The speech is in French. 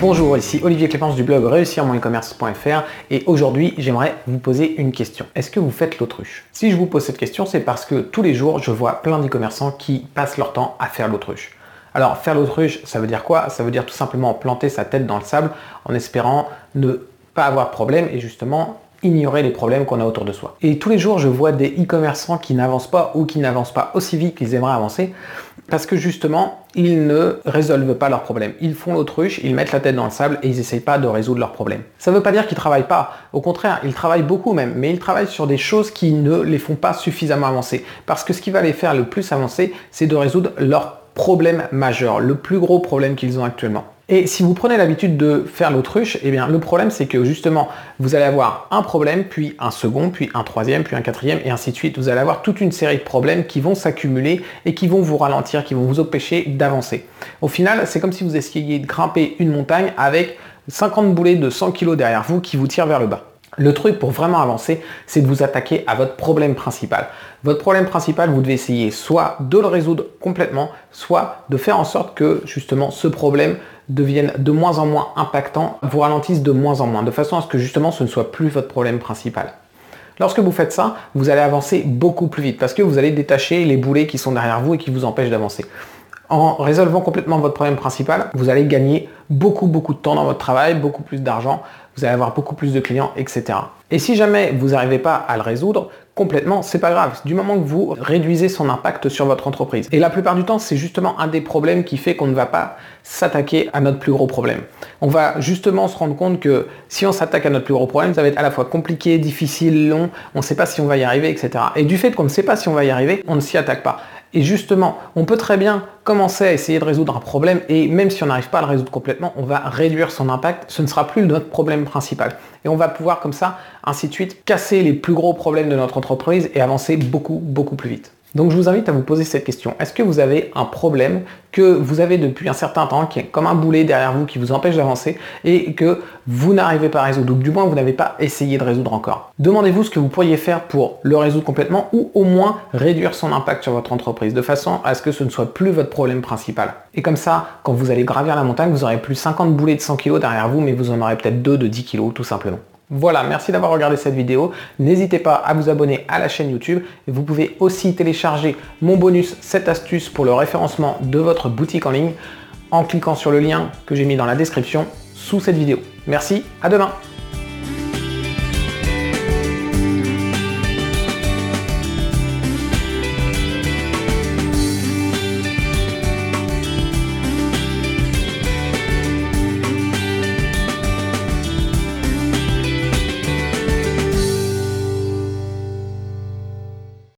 Bonjour, ici Olivier Clépence du blog réussir mon e-commerce.fr et aujourd'hui j'aimerais vous poser une question. Est-ce que vous faites l'autruche? Si je vous pose cette question, c'est parce que tous les jours je vois plein d'e-commerçants qui passent leur temps à faire l'autruche. Alors faire l'autruche, ça veut dire quoi? Ça veut dire tout simplement planter sa tête dans le sable en espérant ne pas avoir de problème et justement ignorer les problèmes qu'on a autour de soi. Et tous les jours, je vois des e-commerçants qui n'avancent pas ou qui n'avancent pas aussi vite qu'ils aimeraient avancer parce que justement, ils ne résolvent pas leurs problèmes. Ils font l'autruche, ils mettent la tête dans le sable et ils n'essayent pas de résoudre leurs problèmes. Ça ne veut pas dire qu'ils travaillent pas. Au contraire, ils travaillent beaucoup même, mais ils travaillent sur des choses qui ne les font pas suffisamment avancer. Parce que ce qui va les faire le plus avancer, c'est de résoudre leurs problème majeur, le plus gros problème qu'ils ont actuellement. Et si vous prenez l'habitude de faire l'autruche, eh bien le problème c'est que justement vous allez avoir un problème, puis un second, puis un troisième, puis un quatrième, et ainsi de suite. Vous allez avoir toute une série de problèmes qui vont s'accumuler et qui vont vous ralentir, qui vont vous empêcher d'avancer. Au final, c'est comme si vous essayiez de grimper une montagne avec 50 boulets de 100 kg derrière vous qui vous tirent vers le bas. Le truc pour vraiment avancer, c'est de vous attaquer à votre problème principal. Votre problème principal, vous devez essayer soit de le résoudre complètement, soit de faire en sorte que justement ce problème devienne de moins en moins impactant, vous ralentisse de moins en moins, de façon à ce que justement ce ne soit plus votre problème principal. Lorsque vous faites ça, vous allez avancer beaucoup plus vite parce que vous allez détacher les boulets qui sont derrière vous et qui vous empêchent d'avancer. En résolvant complètement votre problème principal, vous allez gagner beaucoup beaucoup de temps dans votre travail, beaucoup plus d'argent, vous allez avoir beaucoup plus de clients, etc. Et si jamais vous n'arrivez pas à le résoudre complètement, c'est pas grave, du moment que vous réduisez son impact sur votre entreprise. Et la plupart du temps, c'est justement un des problèmes qui fait qu'on ne va pas s'attaquer à notre plus gros problème. On va justement se rendre compte que si on s'attaque à notre plus gros problème, ça va être à la fois compliqué, difficile, long, on ne sait pas si on va y arriver, etc. Et du fait qu'on ne sait pas si on va y arriver, on ne s'y attaque pas. Et justement, on peut très bien commencer à essayer de résoudre un problème et même si on n'arrive pas à le résoudre complètement, on va réduire son impact. Ce ne sera plus notre problème principal. Et on va pouvoir comme ça, ainsi de suite, casser les plus gros problèmes de notre entreprise et avancer beaucoup, beaucoup plus vite. Donc je vous invite à vous poser cette question. Est-ce que vous avez un problème que vous avez depuis un certain temps, qui est comme un boulet derrière vous, qui vous empêche d'avancer et que vous n'arrivez pas à résoudre, ou du moins vous n'avez pas essayé de résoudre encore? Demandez-vous ce que vous pourriez faire pour le résoudre complètement ou au moins réduire son impact sur votre entreprise de façon à ce que ce ne soit plus votre problème principal. Et comme ça, quand vous allez gravir la montagne, vous aurez plus 50 boulets de 100 kg derrière vous, mais vous en aurez peut-être 2 de 10 kg tout simplement. Voilà, merci d'avoir regardé cette vidéo. N'hésitez pas à vous abonner à la chaîne YouTube. Vous pouvez aussi télécharger mon bonus 7 astuces pour le référencement de votre boutique en ligne en cliquant sur le lien que j'ai mis dans la description sous cette vidéo. Merci, à demain